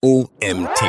OMT.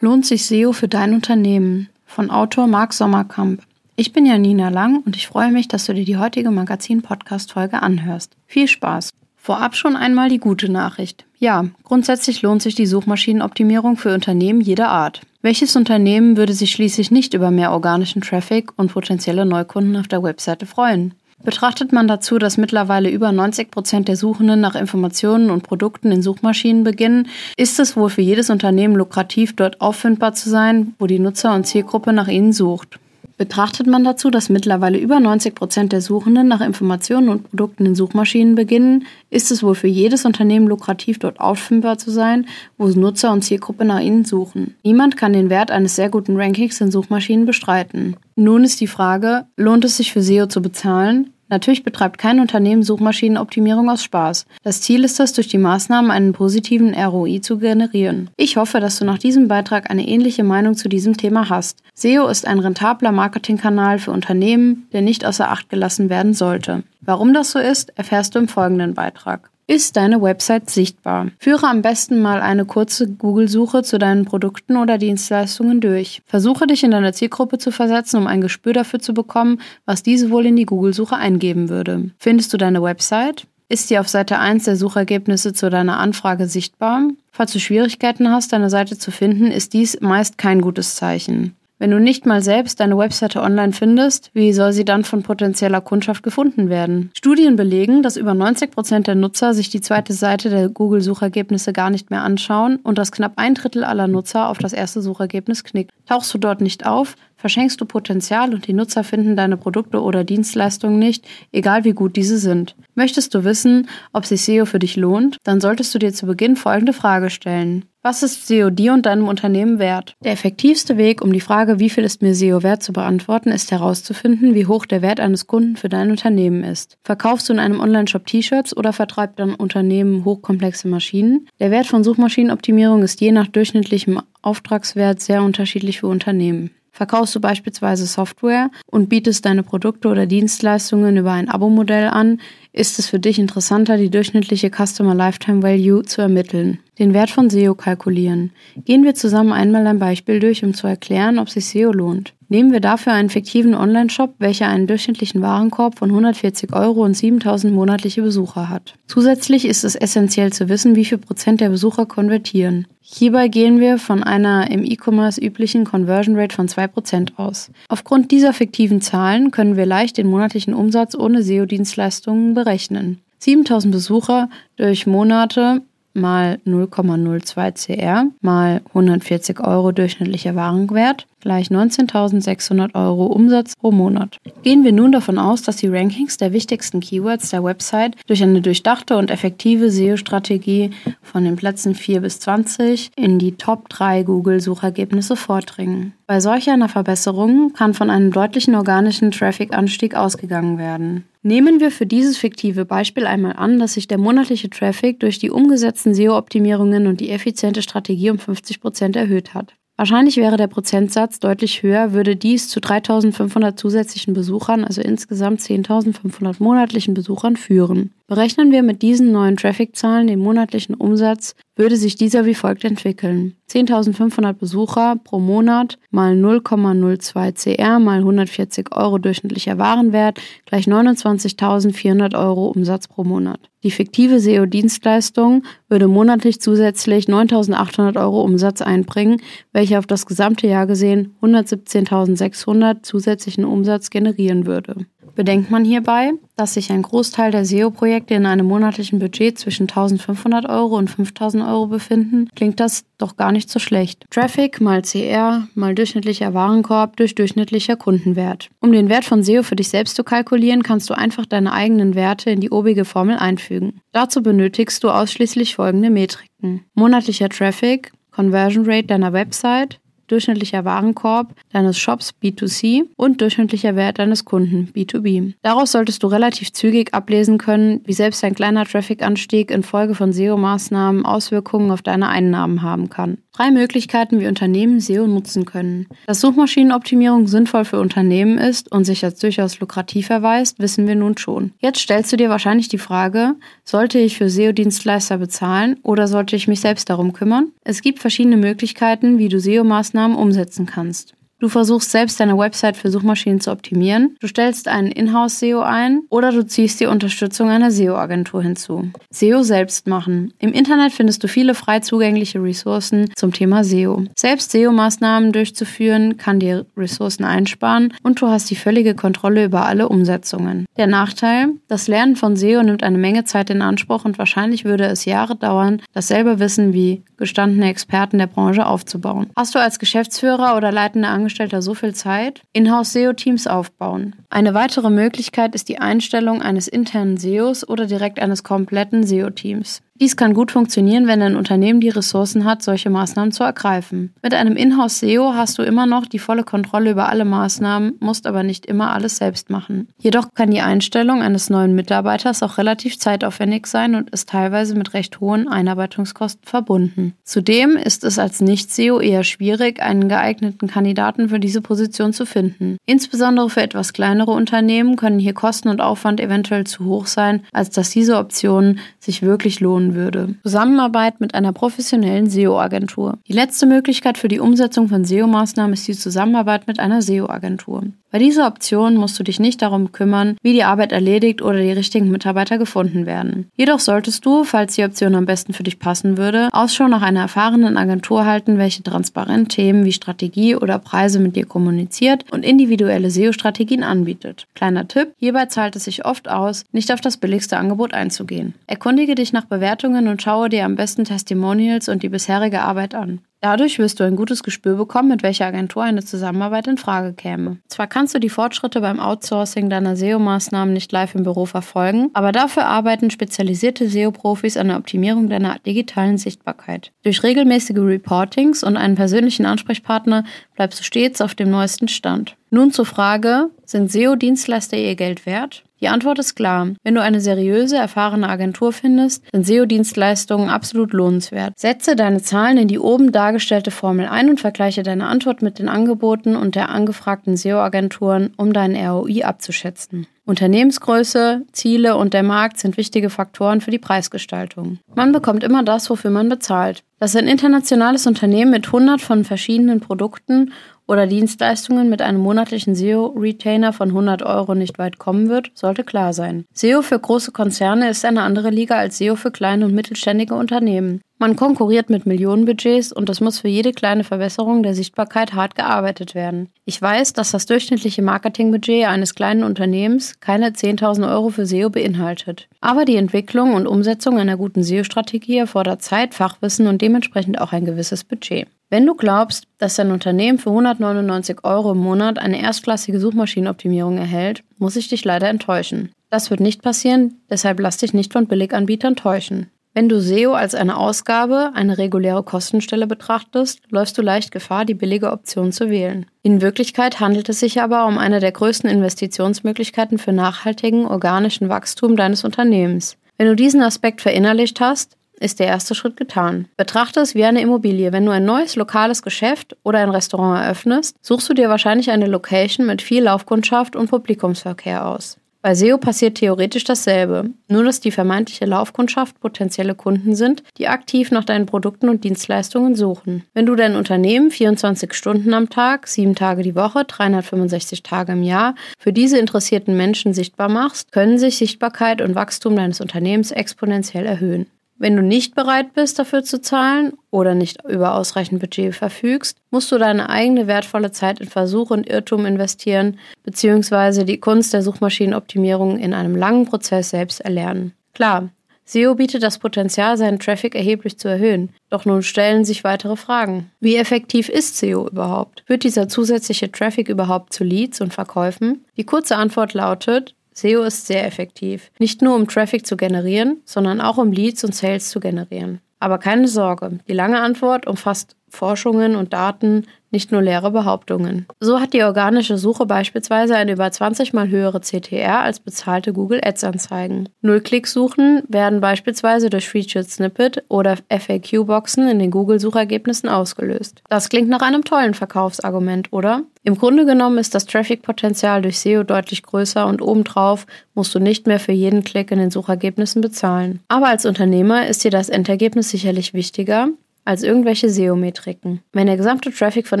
Lohnt sich SEO für dein Unternehmen? Von Autor Marc Sommerkamp. Ich bin Janina Lang und ich freue mich, dass du dir die heutige Magazin-Podcast-Folge anhörst. Viel Spaß! Vorab schon einmal die gute Nachricht. Ja, grundsätzlich lohnt sich die Suchmaschinenoptimierung für Unternehmen jeder Art. Welches Unternehmen würde sich schließlich nicht über mehr organischen Traffic und potenzielle Neukunden auf der Webseite freuen? Betrachtet man dazu, dass mittlerweile über 90 Prozent der Suchenden nach Informationen und Produkten in Suchmaschinen beginnen, ist es wohl für jedes Unternehmen lukrativ, dort auffindbar zu sein, wo die Nutzer und Zielgruppe nach ihnen sucht. Betrachtet man dazu, dass mittlerweile über 90 Prozent der Suchenden nach Informationen und Produkten in Suchmaschinen beginnen, ist es wohl für jedes Unternehmen lukrativ, dort auffindbar zu sein, wo Nutzer und Zielgruppe nach ihnen suchen. Niemand kann den Wert eines sehr guten Rankings in Suchmaschinen bestreiten. Nun ist die Frage, lohnt es sich für SEO zu bezahlen? Natürlich betreibt kein Unternehmen Suchmaschinenoptimierung aus Spaß. Das Ziel ist es, durch die Maßnahmen einen positiven ROI zu generieren. Ich hoffe, dass du nach diesem Beitrag eine ähnliche Meinung zu diesem Thema hast. SEO ist ein rentabler Marketingkanal für Unternehmen, der nicht außer Acht gelassen werden sollte. Warum das so ist, erfährst du im folgenden Beitrag. Ist deine Website sichtbar? Führe am besten mal eine kurze Google-Suche zu deinen Produkten oder Dienstleistungen durch. Versuche dich in deine Zielgruppe zu versetzen, um ein Gespür dafür zu bekommen, was diese wohl in die Google-Suche eingeben würde. Findest du deine Website? Ist sie auf Seite 1 der Suchergebnisse zu deiner Anfrage sichtbar? Falls du Schwierigkeiten hast, deine Seite zu finden, ist dies meist kein gutes Zeichen. Wenn du nicht mal selbst deine Webseite online findest, wie soll sie dann von potenzieller Kundschaft gefunden werden? Studien belegen, dass über 90 Prozent der Nutzer sich die zweite Seite der Google-Suchergebnisse gar nicht mehr anschauen und dass knapp ein Drittel aller Nutzer auf das erste Suchergebnis knickt. Tauchst du dort nicht auf, verschenkst du Potenzial und die Nutzer finden deine Produkte oder Dienstleistungen nicht, egal wie gut diese sind. Möchtest du wissen, ob sich SEO für dich lohnt? Dann solltest du dir zu Beginn folgende Frage stellen. Was ist SEO dir und deinem Unternehmen wert? Der effektivste Weg, um die Frage, wie viel ist mir SEO wert, zu beantworten, ist herauszufinden, wie hoch der Wert eines Kunden für dein Unternehmen ist. Verkaufst du in einem Online-Shop T-Shirts oder vertreibt dein Unternehmen hochkomplexe Maschinen? Der Wert von Suchmaschinenoptimierung ist je nach durchschnittlichem Auftragswert sehr unterschiedlich für Unternehmen. Verkaufst du beispielsweise Software und bietest deine Produkte oder Dienstleistungen über ein Abo-Modell an, ist es für dich interessanter, die durchschnittliche Customer Lifetime Value zu ermitteln. Den Wert von SEO kalkulieren. Gehen wir zusammen einmal ein Beispiel durch, um zu erklären, ob sich SEO lohnt. Nehmen wir dafür einen fiktiven Online-Shop, welcher einen durchschnittlichen Warenkorb von 140 Euro und 7000 monatliche Besucher hat. Zusätzlich ist es essentiell zu wissen, wie viel Prozent der Besucher konvertieren. Hierbei gehen wir von einer im E-Commerce üblichen Conversion Rate von 2% aus. Aufgrund dieser fiktiven Zahlen können wir leicht den monatlichen Umsatz ohne SEO-Dienstleistungen berechnen. 7000 Besucher durch Monate mal 0,02 CR mal 140 Euro durchschnittlicher Warenwert gleich 19.600 Euro Umsatz pro Monat. Gehen wir nun davon aus, dass die Rankings der wichtigsten Keywords der Website durch eine durchdachte und effektive SEO-Strategie von den Plätzen 4 bis 20 in die Top 3 Google-Suchergebnisse vordringen. Bei solch einer Verbesserung kann von einem deutlichen organischen Traffic-Anstieg ausgegangen werden. Nehmen wir für dieses fiktive Beispiel einmal an, dass sich der monatliche Traffic durch die umgesetzten SEO-Optimierungen und die effiziente Strategie um 50% erhöht hat. Wahrscheinlich wäre der Prozentsatz deutlich höher, würde dies zu 3500 zusätzlichen Besuchern, also insgesamt 10.500 monatlichen Besuchern führen. Berechnen wir mit diesen neuen Traffic-Zahlen den monatlichen Umsatz, würde sich dieser wie folgt entwickeln. 10.500 Besucher pro Monat mal 0,02 CR mal 140 Euro durchschnittlicher Warenwert gleich 29.400 Euro Umsatz pro Monat. Die fiktive SEO-Dienstleistung würde monatlich zusätzlich 9.800 Euro Umsatz einbringen, welcher auf das gesamte Jahr gesehen 117.600 zusätzlichen Umsatz generieren würde. Bedenkt man hierbei, dass sich ein Großteil der SEO-Projekte in einem monatlichen Budget zwischen 1500 Euro und 5000 Euro befinden, klingt das doch gar nicht so schlecht. Traffic mal CR mal durchschnittlicher Warenkorb durch durchschnittlicher Kundenwert. Um den Wert von SEO für dich selbst zu kalkulieren, kannst du einfach deine eigenen Werte in die obige Formel einfügen. Dazu benötigst du ausschließlich folgende Metriken. Monatlicher Traffic, Conversion Rate deiner Website, durchschnittlicher Warenkorb deines Shops B2C und durchschnittlicher Wert deines Kunden B2B. Daraus solltest du relativ zügig ablesen können, wie selbst ein kleiner Traffic-Anstieg infolge von SEO-Maßnahmen Auswirkungen auf deine Einnahmen haben kann. Drei Möglichkeiten, wie Unternehmen SEO nutzen können. Dass Suchmaschinenoptimierung sinnvoll für Unternehmen ist und sich als durchaus lukrativ erweist, wissen wir nun schon. Jetzt stellst du dir wahrscheinlich die Frage, sollte ich für SEO-Dienstleister bezahlen oder sollte ich mich selbst darum kümmern? Es gibt verschiedene Möglichkeiten, wie du SEO-Maßnahmen umsetzen kannst. Du versuchst selbst deine Website für Suchmaschinen zu optimieren, du stellst einen Inhouse-SEO ein oder du ziehst die Unterstützung einer SEO-Agentur hinzu. SEO selbst machen. Im Internet findest du viele frei zugängliche Ressourcen zum Thema SEO. Selbst SEO-Maßnahmen durchzuführen kann dir Ressourcen einsparen und du hast die völlige Kontrolle über alle Umsetzungen. Der Nachteil? Das Lernen von SEO nimmt eine Menge Zeit in Anspruch und wahrscheinlich würde es Jahre dauern, dasselbe Wissen wie gestandene Experten der Branche aufzubauen. Hast du als Geschäftsführer oder leitende Angestellte Angestellter so viel Zeit? Inhouse-SEO-Teams aufbauen. Eine weitere Möglichkeit ist die Einstellung eines internen SEOs oder direkt eines kompletten SEO-Teams. Dies kann gut funktionieren, wenn ein Unternehmen die Ressourcen hat, solche Maßnahmen zu ergreifen. Mit einem Inhouse-SEO hast du immer noch die volle Kontrolle über alle Maßnahmen, musst aber nicht immer alles selbst machen. Jedoch kann die Einstellung eines neuen Mitarbeiters auch relativ zeitaufwendig sein und ist teilweise mit recht hohen Einarbeitungskosten verbunden. Zudem ist es als Nicht-SEO eher schwierig, einen geeigneten Kandidaten für diese Position zu finden. Insbesondere für etwas kleinere Unternehmen können hier Kosten und Aufwand eventuell zu hoch sein, als dass diese Optionen sich wirklich lohnen würde. Zusammenarbeit mit einer professionellen SEO-Agentur. Die letzte Möglichkeit für die Umsetzung von SEO-Maßnahmen ist die Zusammenarbeit mit einer SEO-Agentur. Bei dieser Option musst du dich nicht darum kümmern, wie die Arbeit erledigt oder die richtigen Mitarbeiter gefunden werden. Jedoch solltest du, falls die Option am besten für dich passen würde, Ausschau nach einer erfahrenen Agentur halten, welche transparent Themen wie Strategie oder Preise mit dir kommuniziert und individuelle SEO-Strategien anbietet. Kleiner Tipp, hierbei zahlt es sich oft aus, nicht auf das billigste Angebot einzugehen. Erkundige dich nach Bewertungen und schaue dir am besten Testimonials und die bisherige Arbeit an. Dadurch wirst du ein gutes Gespür bekommen, mit welcher Agentur eine Zusammenarbeit in Frage käme. Zwar kannst du die Fortschritte beim Outsourcing deiner SEO-Maßnahmen nicht live im Büro verfolgen, aber dafür arbeiten spezialisierte SEO-Profis an der Optimierung deiner digitalen Sichtbarkeit. Durch regelmäßige Reportings und einen persönlichen Ansprechpartner bleibst du stets auf dem neuesten Stand. Nun zur Frage, sind SEO-Dienstleister ihr Geld wert? Die Antwort ist klar. Wenn du eine seriöse, erfahrene Agentur findest, sind SEO-Dienstleistungen absolut lohnenswert. Setze deine Zahlen in die oben dargestellte Formel ein und vergleiche deine Antwort mit den Angeboten und der angefragten SEO-Agenturen, um deinen ROI abzuschätzen. Unternehmensgröße, Ziele und der Markt sind wichtige Faktoren für die Preisgestaltung. Man bekommt immer das, wofür man bezahlt. Dass ein internationales Unternehmen mit 100 von verschiedenen Produkten oder Dienstleistungen mit einem monatlichen SEO-Retainer von 100 Euro nicht weit kommen wird, sollte klar sein. SEO für große Konzerne ist eine andere Liga als SEO für kleine und mittelständige Unternehmen. Man konkurriert mit Millionenbudgets und es muss für jede kleine Verbesserung der Sichtbarkeit hart gearbeitet werden. Ich weiß, dass das durchschnittliche Marketingbudget eines kleinen Unternehmens keine 10.000 Euro für SEO beinhaltet. Aber die Entwicklung und Umsetzung einer guten SEO-Strategie erfordert Zeit, Fachwissen und dementsprechend auch ein gewisses Budget. Wenn du glaubst, dass dein Unternehmen für 199 Euro im Monat eine erstklassige Suchmaschinenoptimierung erhält, muss ich dich leider enttäuschen. Das wird nicht passieren, deshalb lass dich nicht von Billiganbietern täuschen. Wenn du SEO als eine Ausgabe, eine reguläre Kostenstelle betrachtest, läufst du leicht Gefahr, die billige Option zu wählen. In Wirklichkeit handelt es sich aber um eine der größten Investitionsmöglichkeiten für nachhaltigen, organischen Wachstum deines Unternehmens. Wenn du diesen Aspekt verinnerlicht hast, ist der erste Schritt getan. Betrachte es wie eine Immobilie. Wenn du ein neues lokales Geschäft oder ein Restaurant eröffnest, suchst du dir wahrscheinlich eine Location mit viel Laufkundschaft und Publikumsverkehr aus. Bei SEO passiert theoretisch dasselbe, nur dass die vermeintliche Laufkundschaft potenzielle Kunden sind, die aktiv nach deinen Produkten und Dienstleistungen suchen. Wenn du dein Unternehmen 24 Stunden am Tag, 7 Tage die Woche, 365 Tage im Jahr für diese interessierten Menschen sichtbar machst, können sich Sichtbarkeit und Wachstum deines Unternehmens exponentiell erhöhen. Wenn du nicht bereit bist, dafür zu zahlen oder nicht über ausreichend Budget verfügst, musst du deine eigene wertvolle Zeit in Versuch und Irrtum investieren, beziehungsweise die Kunst der Suchmaschinenoptimierung in einem langen Prozess selbst erlernen. Klar, SEO bietet das Potenzial, seinen Traffic erheblich zu erhöhen. Doch nun stellen sich weitere Fragen. Wie effektiv ist SEO überhaupt? Führt dieser zusätzliche Traffic überhaupt zu Leads und Verkäufen? Die kurze Antwort lautet, SEO ist sehr effektiv. Nicht nur um Traffic zu generieren, sondern auch um Leads und Sales zu generieren. Aber keine Sorge, die lange Antwort umfasst Forschungen und Daten, nicht nur leere Behauptungen. So hat die organische Suche beispielsweise eine über 20 mal höhere CTR als bezahlte Google Ads Anzeigen. Null-Klick-Suchen werden beispielsweise durch Featured Snippet oder FAQ-Boxen in den Google-Suchergebnissen ausgelöst. Das klingt nach einem tollen Verkaufsargument, oder? Im Grunde genommen ist das Traffic-Potenzial durch SEO deutlich größer und obendrauf musst du nicht mehr für jeden Klick in den Suchergebnissen bezahlen. Aber als Unternehmer ist dir das Endergebnis sicherlich wichtiger als irgendwelche SEO-Metriken. Wenn der gesamte Traffic von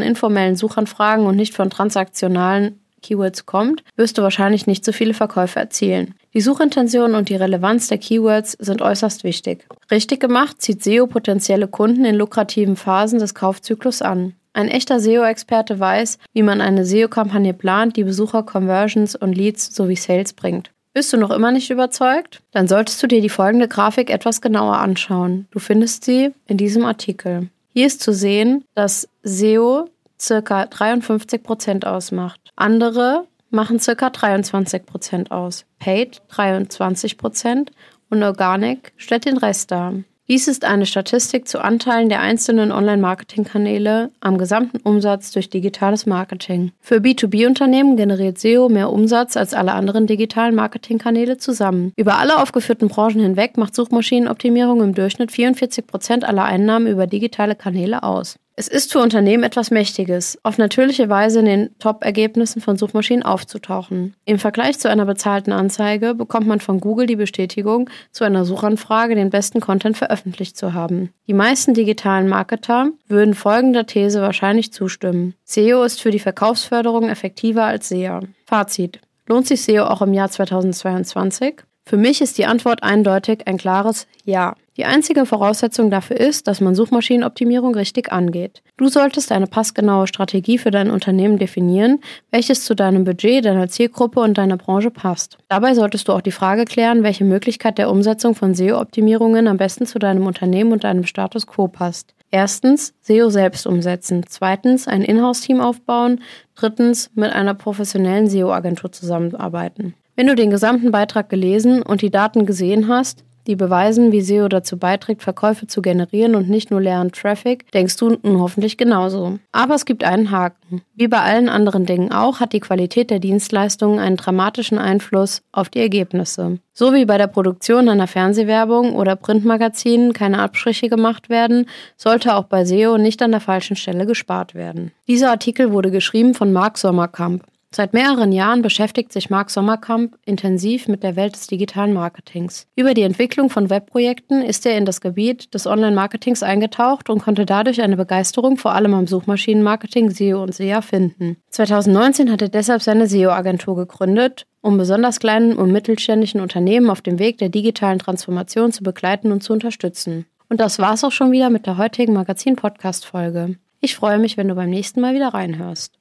informellen Suchanfragen und nicht von transaktionalen Keywords kommt, wirst du wahrscheinlich nicht so viele Verkäufe erzielen. Die Suchintention und die Relevanz der Keywords sind äußerst wichtig. Richtig gemacht zieht SEO potenzielle Kunden in lukrativen Phasen des Kaufzyklus an. Ein echter SEO-Experte weiß, wie man eine SEO-Kampagne plant, die Besucher Conversions und Leads sowie Sales bringt. Bist du noch immer nicht überzeugt? Dann solltest du dir die folgende Grafik etwas genauer anschauen. Du findest sie in diesem Artikel. Hier ist zu sehen, dass SEO ca. 53% ausmacht. Andere machen ca. 23% aus. Paid 23% und Organic stellt den Rest dar. Dies ist eine Statistik zu Anteilen der einzelnen Online-Marketing-Kanäle am gesamten Umsatz durch digitales Marketing. Für B2B-Unternehmen generiert SEO mehr Umsatz als alle anderen digitalen Marketingkanäle zusammen. Über alle aufgeführten Branchen hinweg macht Suchmaschinenoptimierung im Durchschnitt 44 Prozent aller Einnahmen über digitale Kanäle aus. Es ist für Unternehmen etwas Mächtiges, auf natürliche Weise in den Top-Ergebnissen von Suchmaschinen aufzutauchen. Im Vergleich zu einer bezahlten Anzeige bekommt man von Google die Bestätigung, zu einer Suchanfrage den besten Content veröffentlicht zu haben. Die meisten digitalen Marketer würden folgender These wahrscheinlich zustimmen. SEO ist für die Verkaufsförderung effektiver als SEA. Fazit. Lohnt sich SEO auch im Jahr 2022? Für mich ist die Antwort eindeutig ein klares Ja. Die einzige Voraussetzung dafür ist, dass man Suchmaschinenoptimierung richtig angeht. Du solltest eine passgenaue Strategie für dein Unternehmen definieren, welches zu deinem Budget, deiner Zielgruppe und deiner Branche passt. Dabei solltest du auch die Frage klären, welche Möglichkeit der Umsetzung von SEO-Optimierungen am besten zu deinem Unternehmen und deinem Status quo passt. Erstens, SEO selbst umsetzen. Zweitens, ein Inhouse-Team aufbauen. Drittens, mit einer professionellen SEO-Agentur zusammenarbeiten. Wenn du den gesamten Beitrag gelesen und die Daten gesehen hast, die beweisen, wie SEO dazu beiträgt, Verkäufe zu generieren und nicht nur leeren Traffic, denkst du nun hoffentlich genauso. Aber es gibt einen Haken. Wie bei allen anderen Dingen auch, hat die Qualität der Dienstleistungen einen dramatischen Einfluss auf die Ergebnisse. So wie bei der Produktion einer Fernsehwerbung oder Printmagazinen keine Abstriche gemacht werden, sollte auch bei SEO nicht an der falschen Stelle gespart werden. Dieser Artikel wurde geschrieben von Marc Sommerkamp. Seit mehreren Jahren beschäftigt sich Marc Sommerkamp intensiv mit der Welt des digitalen Marketings. Über die Entwicklung von Webprojekten ist er in das Gebiet des Online-Marketings eingetaucht und konnte dadurch eine Begeisterung vor allem am Suchmaschinenmarketing, SEO und SEA finden. 2019 hat er deshalb seine SEO-Agentur gegründet, um besonders kleinen und mittelständischen Unternehmen auf dem Weg der digitalen Transformation zu begleiten und zu unterstützen. Und das war's auch schon wieder mit der heutigen Magazin-Podcast-Folge. Ich freue mich, wenn du beim nächsten Mal wieder reinhörst.